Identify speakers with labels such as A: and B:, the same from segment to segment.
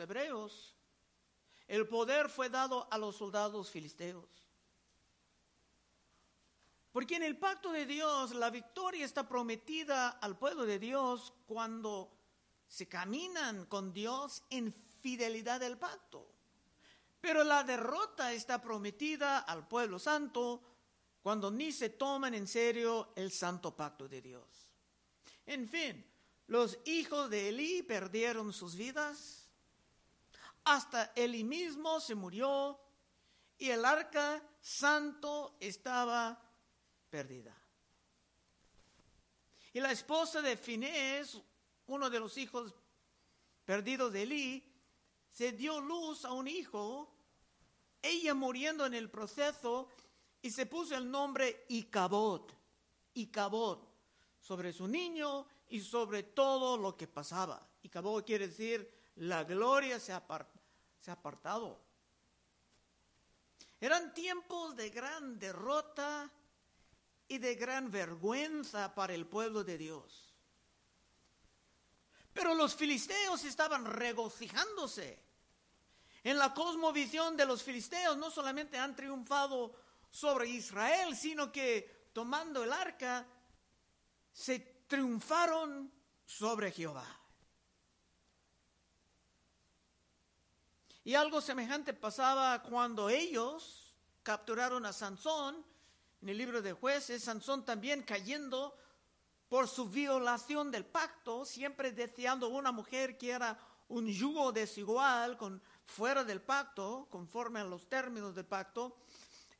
A: hebreos, el poder fue dado a los soldados filisteos. Porque en el pacto de Dios la victoria está prometida al pueblo de Dios cuando se caminan con Dios en fidelidad del pacto. Pero la derrota está prometida al pueblo santo cuando ni se toman en serio el santo pacto de Dios. En fin, los hijos de Elí perdieron sus vidas, hasta Elí mismo se murió y el arca santo estaba perdida. Y la esposa de Finés, uno de los hijos perdidos de Elí, se dio luz a un hijo, ella muriendo en el proceso, y se puso el nombre Icabod, Icabod, sobre su niño y sobre todo lo que pasaba. Icabod quiere decir, la gloria se ha apartado. Eran tiempos de gran derrota y de gran vergüenza para el pueblo de Dios. Pero los filisteos estaban regocijándose. En la cosmovisión de los filisteos no solamente han triunfado sobre Israel, sino que tomando el arca se triunfaron sobre Jehová. Y algo semejante pasaba cuando ellos capturaron a Sansón en el libro de jueces, Sansón también cayendo por su violación del pacto, siempre deseando una mujer que era un yugo desigual, fuera del pacto, conforme a los términos del pacto.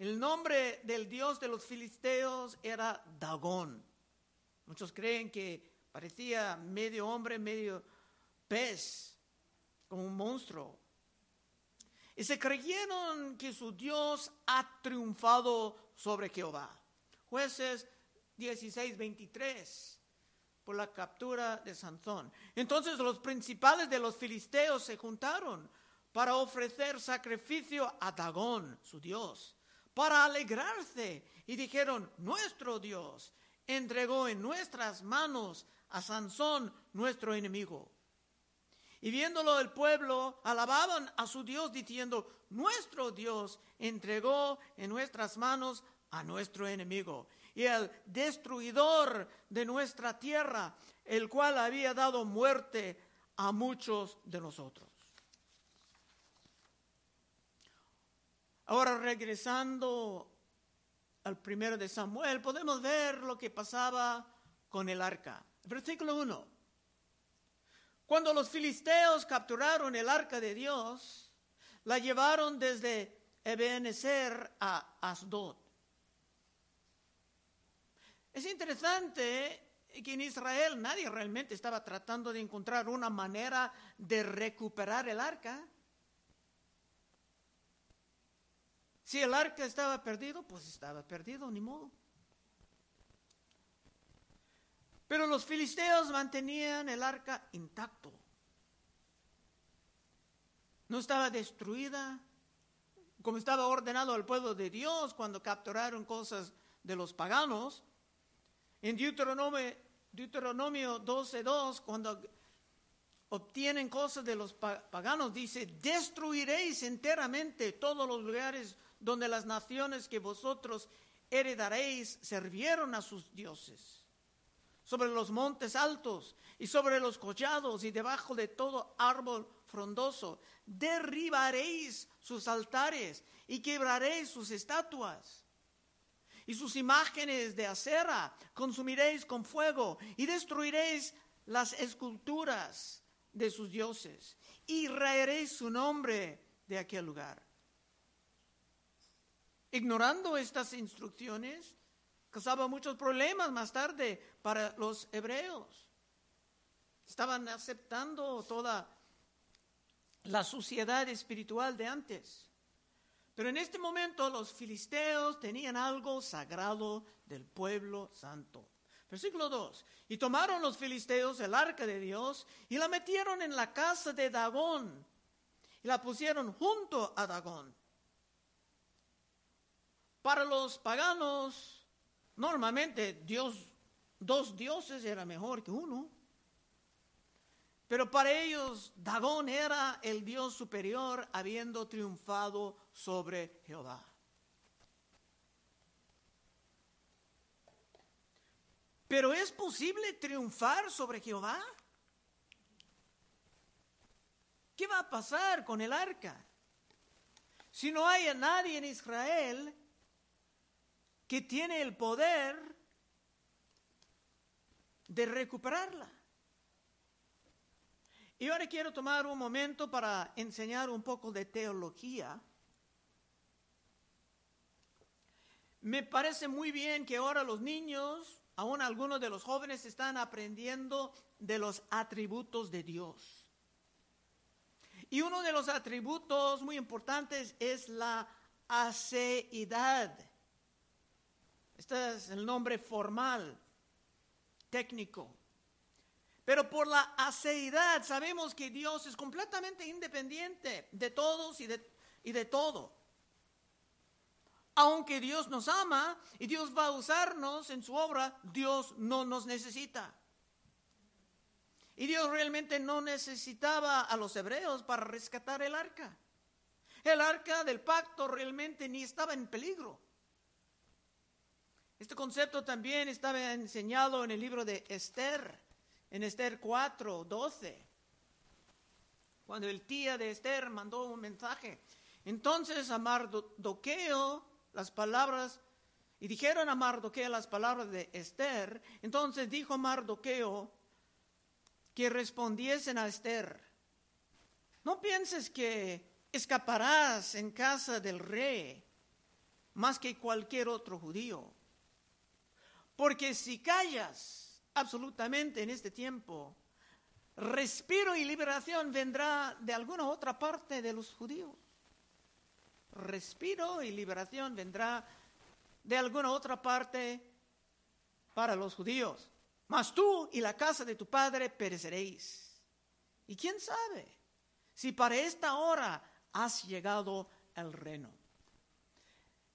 A: El nombre del dios de los filisteos era Dagón. Muchos creen que parecía medio hombre, medio pez, como un monstruo. Y se creyeron que su Dios ha triunfado sobre Jehová. Jueces 16, 23, por la captura de Sansón. Entonces los principales de los filisteos se juntaron para ofrecer sacrificio a Dagón, su Dios, para alegrarse. Y dijeron, nuestro Dios entregó en nuestras manos a Sansón, nuestro enemigo. Y viéndolo el pueblo, alababan a su Dios diciendo, nuestro Dios entregó en nuestras manos a nuestro enemigo y el destruidor de nuestra tierra, el cual había dado muerte a muchos de nosotros. Ahora regresando al primero de Samuel, podemos ver lo que pasaba con el arca. Versículo 1. Cuando los filisteos capturaron el arca de Dios, la llevaron desde Ebenezer a Asdod. Es interesante que en Israel nadie realmente estaba tratando de encontrar una manera de recuperar el arca. Si el arca estaba perdido, pues estaba perdido, ni modo. Pero los filisteos mantenían el arca intacto. No estaba destruida, como estaba ordenado al pueblo de Dios cuando capturaron cosas de los paganos. En Deuteronomio, Deuteronomio 12.2, cuando obtienen cosas de los paganos, dice, destruiréis enteramente todos los lugares donde las naciones que vosotros heredaréis servieron a sus dioses sobre los montes altos y sobre los collados y debajo de todo árbol frondoso. Derribaréis sus altares y quebraréis sus estatuas. Y sus imágenes de acera consumiréis con fuego y destruiréis las esculturas de sus dioses y raeréis su nombre de aquel lugar. Ignorando estas instrucciones, causaba muchos problemas más tarde para los hebreos. Estaban aceptando toda la suciedad espiritual de antes. Pero en este momento los filisteos tenían algo sagrado del pueblo santo. Versículo 2. Y tomaron los filisteos el arca de Dios y la metieron en la casa de Dagón y la pusieron junto a Dagón. Para los paganos, Normalmente Dios, dos dioses era mejor que uno. Pero para ellos Dagón era el Dios superior habiendo triunfado sobre Jehová. Pero ¿es posible triunfar sobre Jehová? ¿Qué va a pasar con el arca? Si no hay nadie en Israel que tiene el poder de recuperarla. Y ahora quiero tomar un momento para enseñar un poco de teología. Me parece muy bien que ahora los niños, aún algunos de los jóvenes, están aprendiendo de los atributos de Dios. Y uno de los atributos muy importantes es la aceidad. Este es el nombre formal, técnico. Pero por la aceidad sabemos que Dios es completamente independiente de todos y de, y de todo. Aunque Dios nos ama y Dios va a usarnos en su obra, Dios no nos necesita. Y Dios realmente no necesitaba a los hebreos para rescatar el arca. El arca del pacto realmente ni estaba en peligro. Este concepto también estaba enseñado en el libro de Esther, en Esther 4, 12, cuando el tía de Esther mandó un mensaje. Entonces a Mardoqueo las palabras, y dijeron a Mardoqueo las palabras de Esther, entonces dijo Mardoqueo, que respondiesen a Esther, no pienses que escaparás en casa del rey más que cualquier otro judío, porque si callas absolutamente en este tiempo, respiro y liberación vendrá de alguna otra parte de los judíos. Respiro y liberación vendrá de alguna otra parte para los judíos mas tú y la casa de tu padre pereceréis. Y quién sabe si para esta hora has llegado al reino.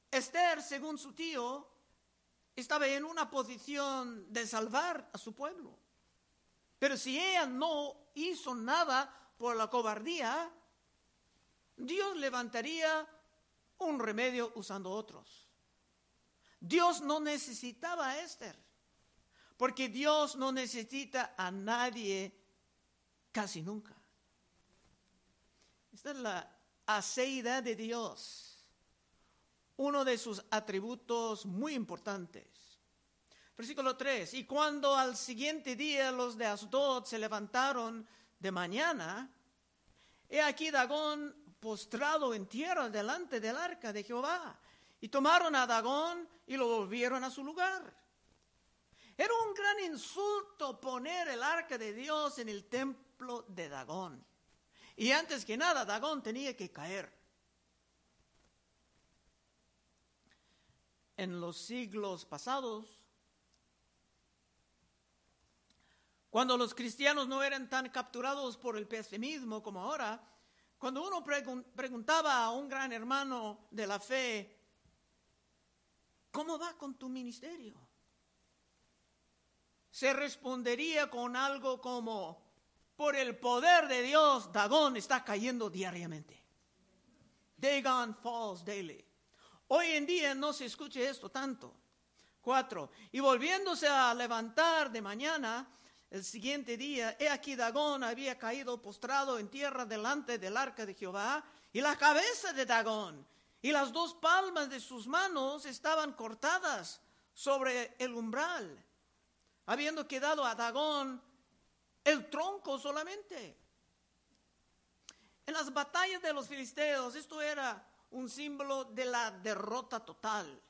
A: Esther, según su tío, estaba en una posición de salvar a su pueblo. Pero si ella no hizo nada por la cobardía, Dios levantaría un remedio usando otros. Dios no necesitaba a Esther porque Dios no necesita a nadie casi nunca. Esta es la aceidad de Dios, uno de sus atributos muy importantes. Versículo 3, y cuando al siguiente día los de Asdod se levantaron de mañana, he aquí Dagón postrado en tierra delante del arca de Jehová, y tomaron a Dagón y lo volvieron a su lugar. Era un gran insulto poner el arca de Dios en el templo de Dagón. Y antes que nada, Dagón tenía que caer. En los siglos pasados, cuando los cristianos no eran tan capturados por el pesimismo como ahora, cuando uno preguntaba a un gran hermano de la fe, ¿cómo va con tu ministerio? se respondería con algo como, por el poder de Dios, Dagón está cayendo diariamente. Dagon falls daily. Hoy en día no se escucha esto tanto. Cuatro. Y volviéndose a levantar de mañana, el siguiente día, he aquí Dagón había caído postrado en tierra delante del arca de Jehová, y la cabeza de Dagón y las dos palmas de sus manos estaban cortadas sobre el umbral habiendo quedado a Dagón el tronco solamente. En las batallas de los filisteos esto era un símbolo de la derrota total.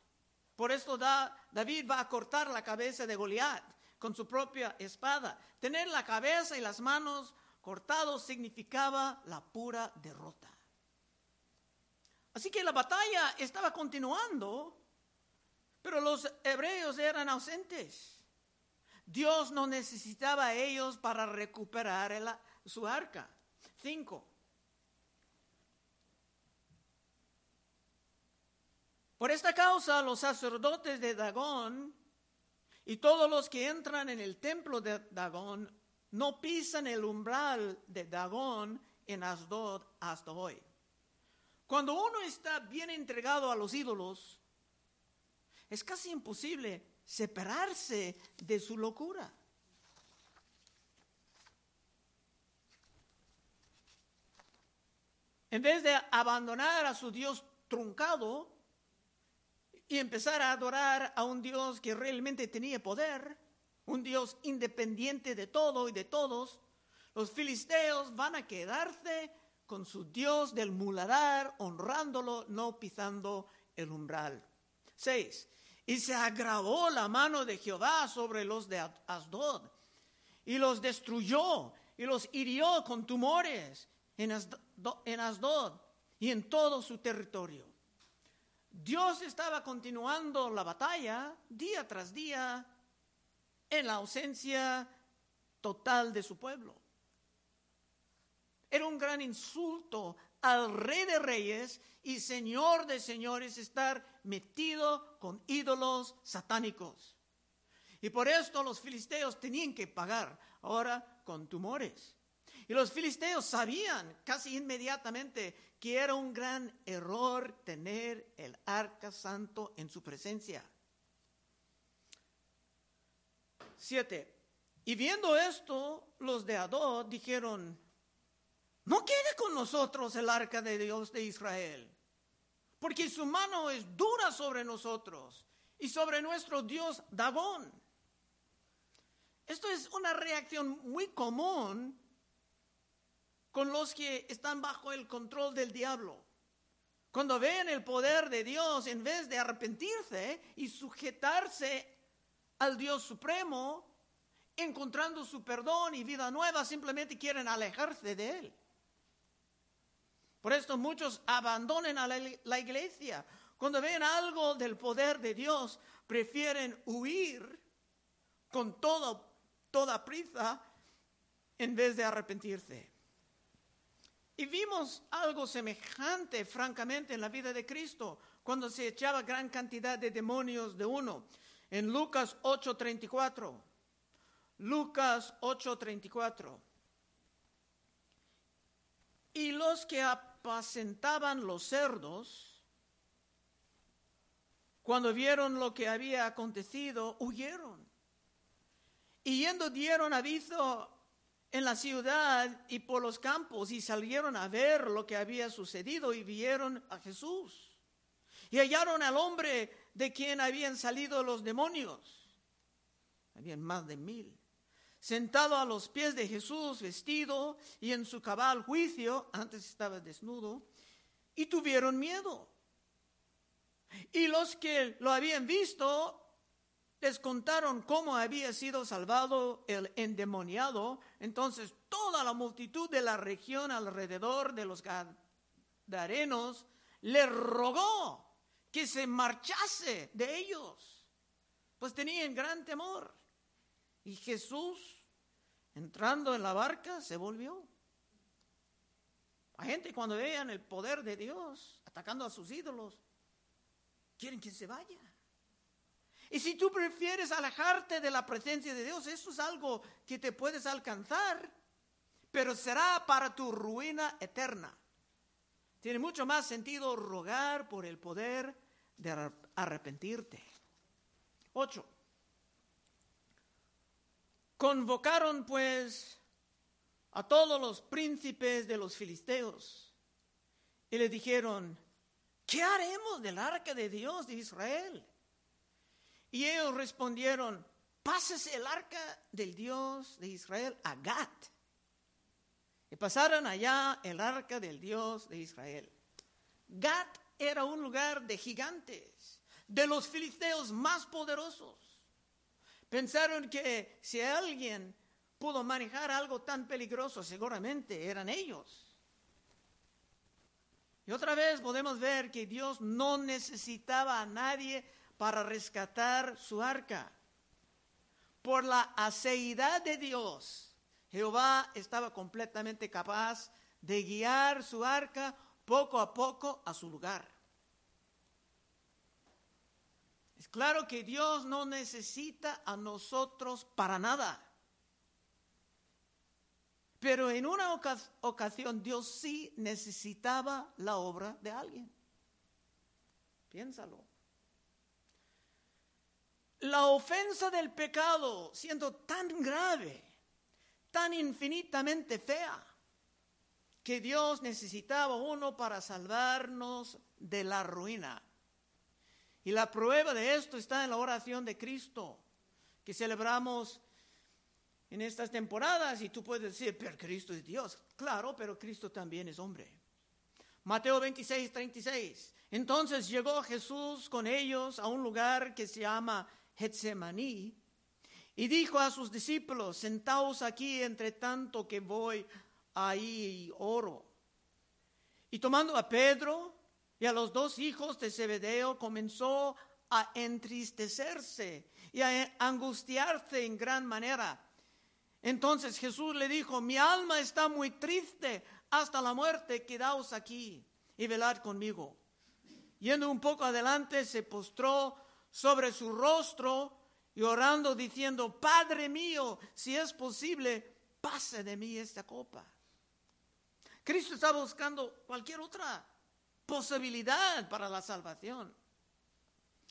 A: Por esto David va a cortar la cabeza de Goliat con su propia espada. Tener la cabeza y las manos cortados significaba la pura derrota. Así que la batalla estaba continuando, pero los hebreos eran ausentes. Dios no necesitaba a ellos para recuperar su arca. Cinco. Por esta causa los sacerdotes de Dagón y todos los que entran en el templo de Dagón no pisan el umbral de Dagón en Asdod hasta hoy. Cuando uno está bien entregado a los ídolos, es casi imposible separarse de su locura. En vez de abandonar a su Dios truncado y empezar a adorar a un Dios que realmente tenía poder, un Dios independiente de todo y de todos, los filisteos van a quedarse con su Dios del muladar, honrándolo, no pisando el umbral. 6. Y se agravó la mano de Jehová sobre los de Asdod, y los destruyó, y los hirió con tumores en Asdod, y en todo su territorio. Dios estaba continuando la batalla día tras día en la ausencia total de su pueblo. Era un gran insulto al rey de reyes y señor de señores estar metido con ídolos satánicos. Y por esto los filisteos tenían que pagar ahora con tumores. Y los filisteos sabían casi inmediatamente que era un gran error tener el arca santo en su presencia. Siete. Y viendo esto, los de Adó dijeron, no quede con nosotros el arca de Dios de Israel, porque su mano es dura sobre nosotros y sobre nuestro Dios Dagón. Esto es una reacción muy común con los que están bajo el control del diablo. Cuando ven el poder de Dios, en vez de arrepentirse y sujetarse al Dios Supremo, encontrando su perdón y vida nueva, simplemente quieren alejarse de Él. Por esto muchos abandonan a la, iglesia. Cuando ven algo del poder de Dios, prefieren huir con todo, toda prisa en vez de arrepentirse. Y vimos algo semejante, francamente, en la vida de Cristo, cuando se echaba gran cantidad de demonios de uno. En Lucas 8:34. Lucas 8:34. Y los que apacentaban los cerdos, cuando vieron lo que había acontecido, huyeron. Y yendo dieron aviso en la ciudad y por los campos y salieron a ver lo que había sucedido y vieron a Jesús. Y hallaron al hombre de quien habían salido los demonios. Habían más de mil sentado a los pies de Jesús, vestido y en su cabal juicio, antes estaba desnudo, y tuvieron miedo. Y los que lo habían visto les contaron cómo había sido salvado el endemoniado. Entonces toda la multitud de la región alrededor de los Gadarenos le rogó que se marchase de ellos, pues tenían gran temor. Y Jesús, entrando en la barca, se volvió. La gente cuando vean el poder de Dios atacando a sus ídolos, quieren que se vaya. Y si tú prefieres alejarte de la presencia de Dios, eso es algo que te puedes alcanzar, pero será para tu ruina eterna. Tiene mucho más sentido rogar por el poder de arrepentirte. Ocho. Convocaron pues a todos los príncipes de los filisteos y le dijeron, ¿qué haremos del arca de Dios de Israel? Y ellos respondieron, pásese el arca del Dios de Israel a Gat. Y pasaron allá el arca del Dios de Israel. Gat era un lugar de gigantes, de los filisteos más poderosos. Pensaron que si alguien pudo manejar algo tan peligroso, seguramente eran ellos. Y otra vez podemos ver que Dios no necesitaba a nadie para rescatar su arca. Por la aceidad de Dios, Jehová estaba completamente capaz de guiar su arca poco a poco a su lugar. Es claro que Dios no necesita a nosotros para nada. Pero en una ocasión Dios sí necesitaba la obra de alguien. Piénsalo. La ofensa del pecado siendo tan grave, tan infinitamente fea, que Dios necesitaba uno para salvarnos de la ruina. Y la prueba de esto está en la oración de Cristo, que celebramos en estas temporadas. Y tú puedes decir, pero Cristo es Dios. Claro, pero Cristo también es hombre. Mateo 26, 36. Entonces llegó Jesús con ellos a un lugar que se llama Getsemaní y dijo a sus discípulos, sentaos aquí entre tanto que voy ahí y oro. Y tomando a Pedro y a los dos hijos de Zebedeo, comenzó a entristecerse y a angustiarse en gran manera. Entonces Jesús le dijo, mi alma está muy triste hasta la muerte, quedaos aquí y velad conmigo. Yendo un poco adelante, se postró sobre su rostro y orando diciendo, Padre mío, si es posible, pase de mí esta copa. Cristo está buscando cualquier otra posibilidad para la salvación.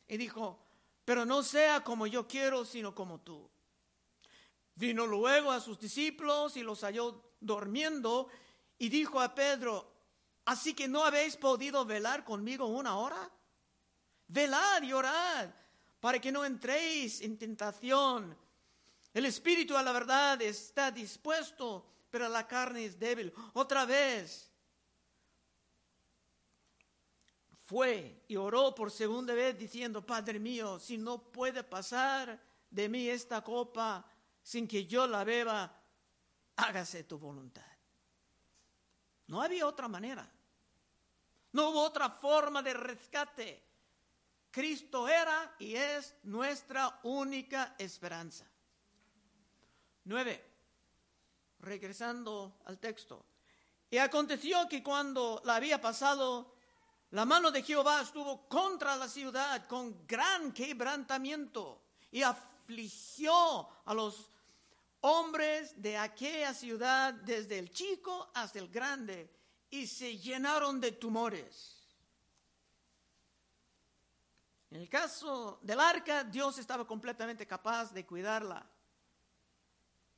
A: Y dijo, pero no sea como yo quiero, sino como tú. Vino luego a sus discípulos y los halló durmiendo y dijo a Pedro, así que no habéis podido velar conmigo una hora. Velad y orad para que no entréis en tentación. El espíritu a la verdad está dispuesto, pero la carne es débil. Otra vez fue y oró por segunda vez diciendo, Padre mío, si no puede pasar de mí esta copa sin que yo la beba, hágase tu voluntad. No había otra manera. No hubo otra forma de rescate. Cristo era y es nuestra única esperanza. Nueve. Regresando al texto. Y aconteció que cuando la había pasado, la mano de Jehová estuvo contra la ciudad con gran quebrantamiento y afligió a los hombres de aquella ciudad desde el chico hasta el grande y se llenaron de tumores. En el caso del arca, Dios estaba completamente capaz de cuidarla.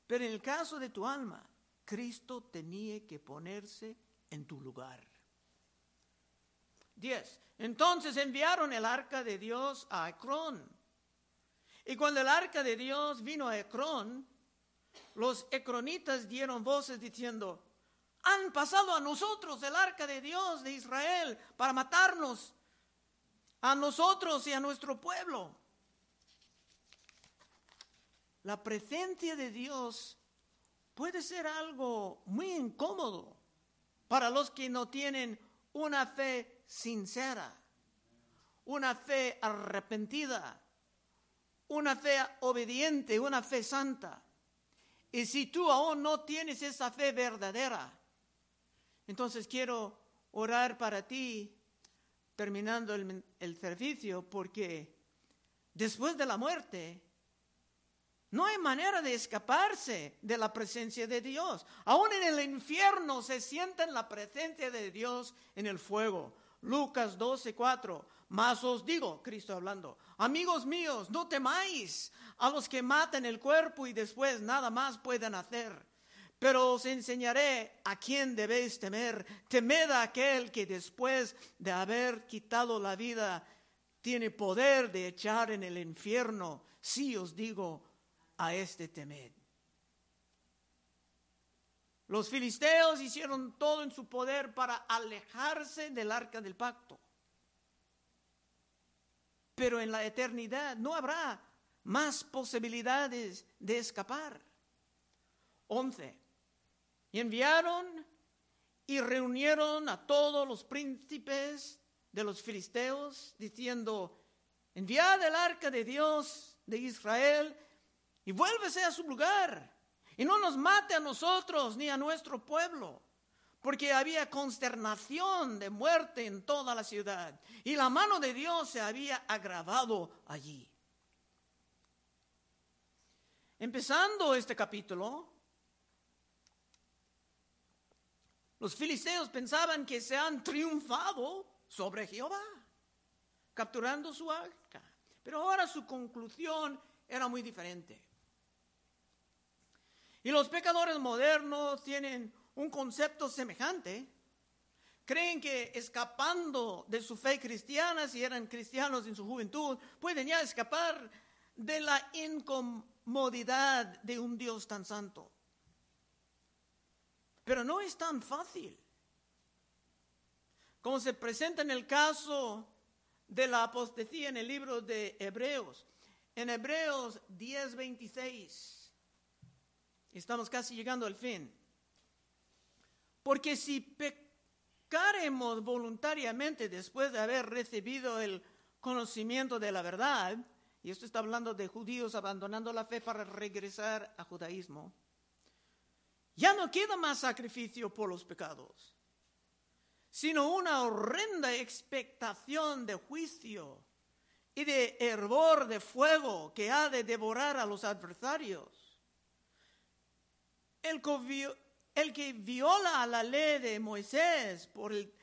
A: Pero en el caso de tu alma, Cristo tenía que ponerse en tu lugar. 10. Entonces enviaron el arca de Dios a Ecrón. Y cuando el arca de Dios vino a Ecrón, los ecronitas dieron voces diciendo, han pasado a nosotros el arca de Dios de Israel para matarnos a nosotros y a nuestro pueblo. La presencia de Dios puede ser algo muy incómodo para los que no tienen una fe sincera, una fe arrepentida, una fe obediente, una fe santa. Y si tú aún no tienes esa fe verdadera, entonces quiero orar para ti terminando el, servicio porque después de la muerte no hay manera de escaparse de la presencia de Dios. Aún en el infierno se siente la presencia de Dios en el fuego. Lucas 12, 4. Más os digo, Cristo hablando, amigos míos, no temáis a los que matan el cuerpo y después nada más pueden hacer. Pero os enseñaré a quién debéis temer. Temed a aquel que después de haber quitado la vida tiene poder de echar en el infierno. Sí os digo, a este temed. Los filisteos hicieron todo en su poder para alejarse del arca del pacto. Pero en la eternidad no habrá más posibilidades de escapar. 11. Y enviaron y reunieron a todos los príncipes de los filisteos, diciendo, enviad el arca de Dios de Israel y vuélvese a su lugar. Y no nos mate a nosotros ni a nuestro pueblo, porque había consternación de muerte en toda la ciudad. Y la mano de Dios se había agravado allí. Empezando este capítulo, Los filisteos pensaban que se han triunfado sobre Jehová, capturando su arca. Pero ahora su conclusión era muy diferente. Y los pecadores modernos tienen un concepto semejante. Creen que escapando de su fe cristiana, si eran cristianos en su juventud, pueden ya escapar de la incomodidad de un Dios tan santo. Pero no es tan fácil. Como se presenta en el caso de la apostasía en el libro de Hebreos. En Hebreos 10:26. Estamos casi llegando al fin. Porque si pecaremos voluntariamente después de haber recibido el conocimiento de la verdad, y esto está hablando de judíos abandonando la fe para regresar a judaísmo, ya no queda más sacrificio por los pecados, sino una horrenda expectación de juicio y de hervor de fuego que ha de devorar a los adversarios. El, que viola la ley de Moisés por el,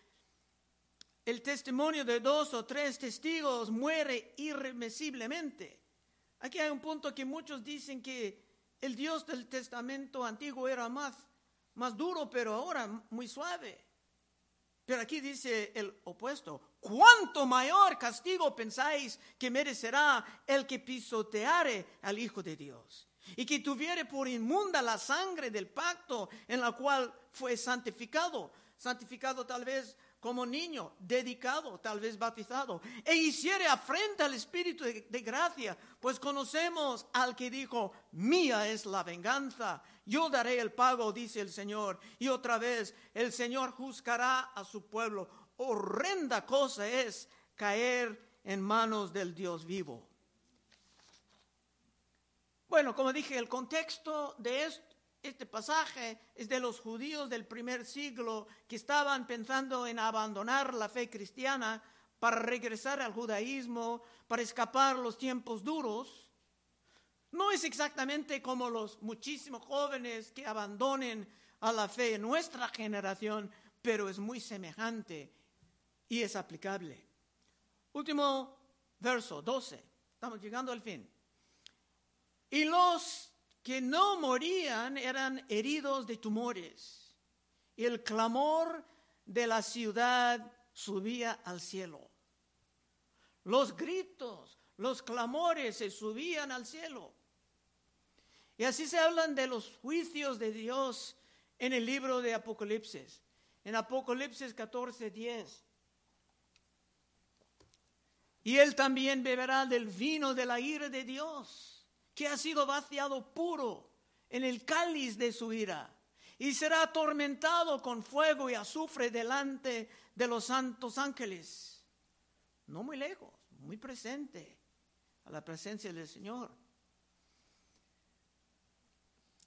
A: el testimonio de dos o tres testigos muere irremisiblemente. Aquí hay un punto que muchos dicen que el Dios del Testamento antiguo era más, más duro, pero ahora muy suave. Pero aquí dice el opuesto. ¿Cuánto mayor castigo pensáis que merecerá el que pisoteare al Hijo de Dios? Y que tuviere por inmunda la sangre del pacto en la cual fue santificado. Santificado tal vez como niño, dedicado, tal vez bautizado, e hiciere afrenta al Espíritu de, de, gracia, pues conocemos al que dijo, mía es la venganza, yo daré el pago, dice el Señor. Y otra vez, el Señor juzgará a su pueblo. Horrenda cosa es caer en manos del Dios vivo. Bueno, como dije, el contexto de esto este pasaje es de los judíos del primer siglo que estaban pensando en abandonar la fe cristiana para regresar al judaísmo, para escapar los tiempos duros. No es exactamente como los muchísimos jóvenes que abandonen a la fe en nuestra generación, pero es muy semejante y es aplicable. Último verso, 12. Estamos llegando al fin. Y los que no morían eran heridos de tumores. Y el clamor de la ciudad subía al cielo. Los gritos, los clamores se subían al cielo. Y así se hablan de los juicios de Dios en el libro de Apocalipsis. En Apocalipsis 14, 10. Y él también beberá del vino de la ira de Dios que ha sido vaciado puro en el cáliz de su ira y será atormentado con fuego y azufre delante de los santos ángeles. No muy lejos, muy presente a la presencia del Señor.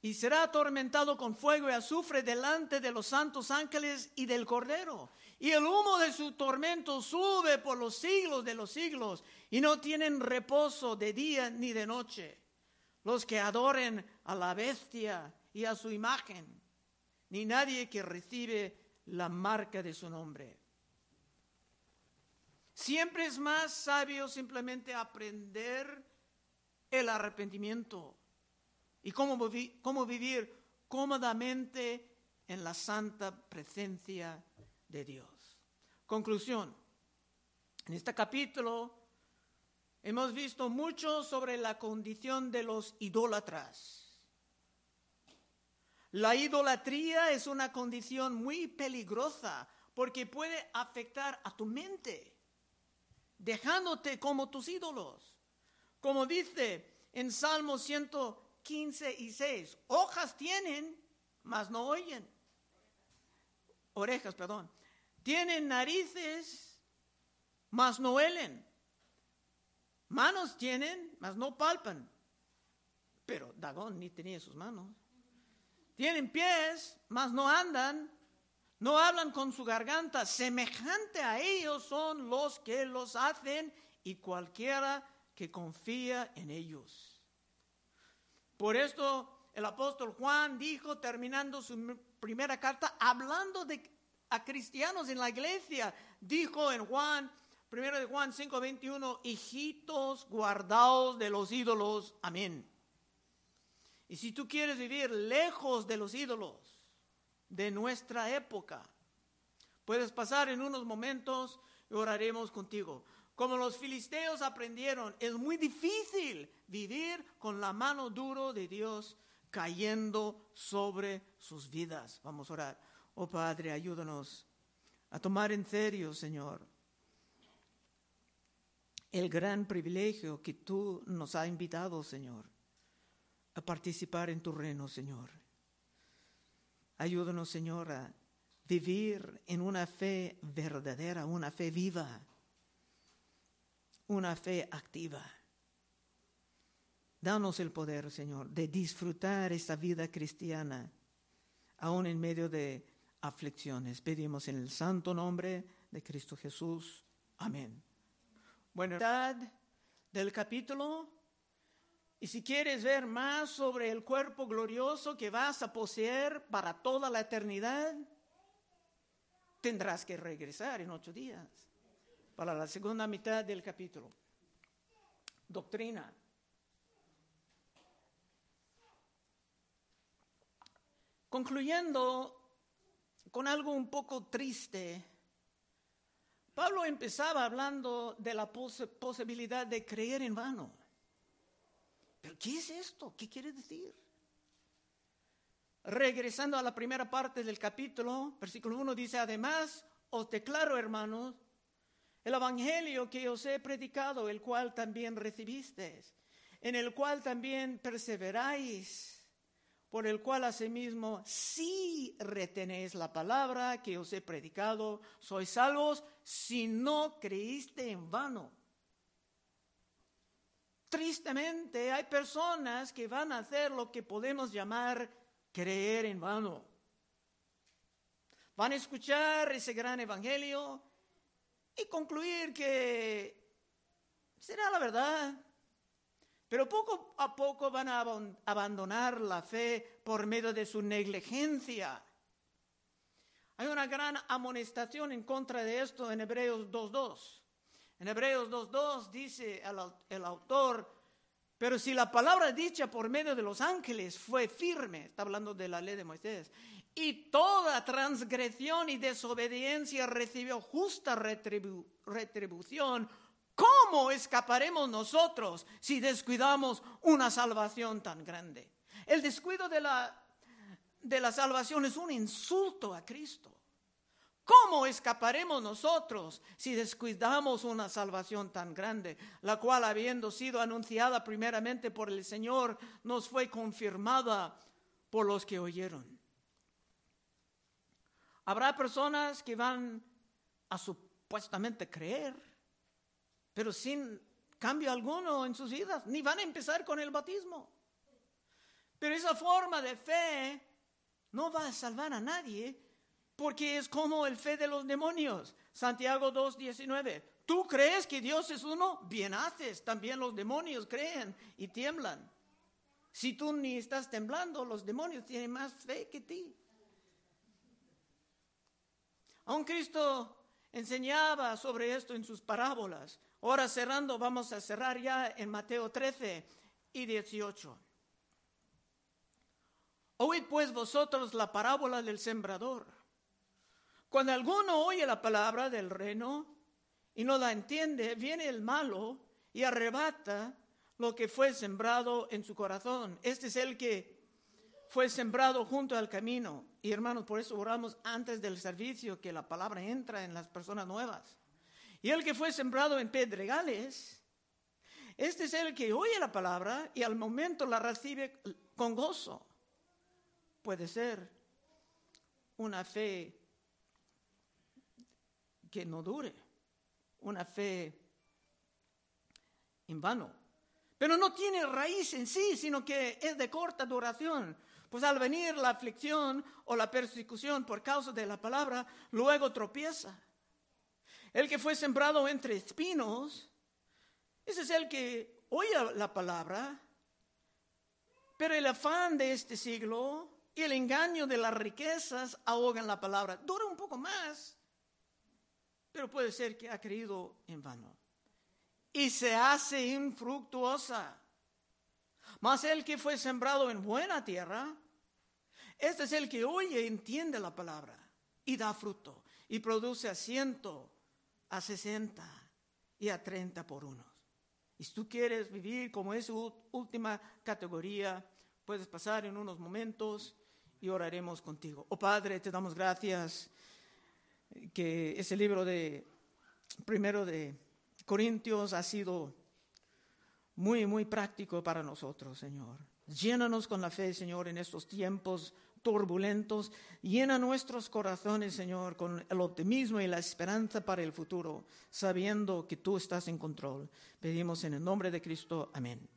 A: Y será atormentado con fuego y azufre delante de los santos ángeles y del Cordero. Y el humo de su tormento sube por los siglos de los siglos y no tienen reposo de día ni de noche los que adoren a la bestia y a su imagen, ni nadie que recibe la marca de su nombre. Siempre es más sabio simplemente aprender el arrepentimiento y cómo, cómo vivir cómodamente en la santa presencia de Dios. Conclusión. En este capítulo Hemos visto mucho sobre la condición de los idólatras. La idolatría es una condición muy peligrosa porque puede afectar a tu mente, dejándote como tus ídolos. Como dice en Salmo 115 y 6, hojas tienen, mas no oyen. Orejas, perdón. Tienen narices, mas no huelen Manos tienen, mas no palpan. Pero Dagón ni tenía sus manos. Tienen pies, mas no andan. No hablan con su garganta. Semejante a ellos son los que los hacen y cualquiera que confía en ellos. Por esto el apóstol Juan dijo, terminando su primera carta hablando de, a cristianos en la iglesia. Dijo en Juan, primero de Juan 5:21, hijitos guardados de los ídolos. Amén. Y si tú quieres vivir lejos de los ídolos de nuestra época, puedes pasar en unos momentos y oraremos contigo. Como los filisteos aprendieron, es muy difícil vivir con la mano duro de Dios cayendo sobre sus vidas. Vamos a orar. Oh Padre, ayúdanos a tomar en serio, Señor, el gran privilegio que tú nos has invitado, Señor, a participar en tu reino, Señor. Ayúdanos, Señor, a vivir en una fe verdadera, una fe viva, una fe activa. Danos el poder, Señor, de disfrutar esta vida cristiana, aún en medio de aflicciones. Pedimos en el santo nombre de Cristo Jesús. Amén. Bueno, del capítulo. Y si quieres ver más sobre el cuerpo glorioso que vas a poseer para toda la eternidad, tendrás que regresar en ocho días para la segunda mitad del capítulo. Doctrina. Concluyendo con algo un poco triste, Pablo empezaba hablando de la posibilidad de creer en vano. ¿Pero qué es esto? ¿Qué quiere decir? Regresando a la primera parte del capítulo, versículo 1 dice, además os declaro, hermanos, el evangelio que os he predicado, el cual también recibisteis, en el cual también perseveráis por el cual asimismo, si retenéis la palabra que os he predicado, sois salvos si no creíste en vano. Tristemente hay personas que van a hacer lo que podemos llamar creer en vano. Van a escuchar ese gran evangelio y concluir que será la verdad, pero poco a poco van a abandonar la fe por medio de su negligencia. Hay una gran amonestación en contra de esto en Hebreos 2.2. En Hebreos 2.2 dice el, autor, pero si la palabra dicha por medio de los ángeles fue firme, está hablando de la ley de Moisés, y toda transgresión y desobediencia recibió justa retribución, ¿Cómo escaparemos nosotros si descuidamos una salvación tan grande? El descuido de la, de la salvación es un insulto a Cristo. ¿Cómo escaparemos nosotros si descuidamos una salvación tan grande, la cual habiendo sido anunciada primeramente por el Señor, nos fue confirmada por los que oyeron? Habrá personas que van a supuestamente creer pero sin cambio alguno en sus vidas, ni van a empezar con el bautismo. Pero esa forma de fe no va a salvar a nadie porque es como el fe de los demonios. Santiago 2.19. Tú crees que Dios es uno, bien haces. También los demonios creen y tiemblan. Si tú ni estás temblando, los demonios tienen más fe que ti. Aún Cristo enseñaba sobre esto en sus parábolas. Ahora cerrando, vamos a cerrar ya en Mateo 13 y 18. Oíd pues vosotros la parábola del sembrador. Cuando alguno oye la palabra del reino y no la entiende, viene el malo y arrebata lo que fue sembrado en su corazón. Este es el que fue sembrado junto al camino. Y hermanos, por eso oramos antes del servicio que la palabra entra en las personas nuevas. Y el que fue sembrado en pedregales, este es el que oye la palabra y al momento la recibe con gozo. Puede ser una fe que no dure, una fe en vano. Pero no tiene raíz en sí, sino que es de corta duración. Pues al venir la aflicción o la persecución por causa de la palabra, luego tropieza. El que fue sembrado entre espinos, ese es el que oye la palabra, pero el afán de este siglo y el engaño de las riquezas ahogan la palabra. Dura un poco más, pero puede ser que ha creído en vano. Y se hace infructuosa. Mas el que fue sembrado en buena tierra, este es el que oye y entiende la palabra y da fruto y produce a ciento, a sesenta y a treinta por uno. Y si tú quieres vivir como es última categoría, puedes pasar en unos momentos y oraremos contigo. Oh Padre, te damos gracias que ese libro de primero de Corintios ha sido muy, muy práctico para nosotros, Señor. Llénanos con la fe, Señor, en estos tiempos turbulentos. Llena nuestros corazones, Señor, con el optimismo y la esperanza para el futuro, sabiendo que tú estás en control. Pedimos en el nombre de Cristo. Amén.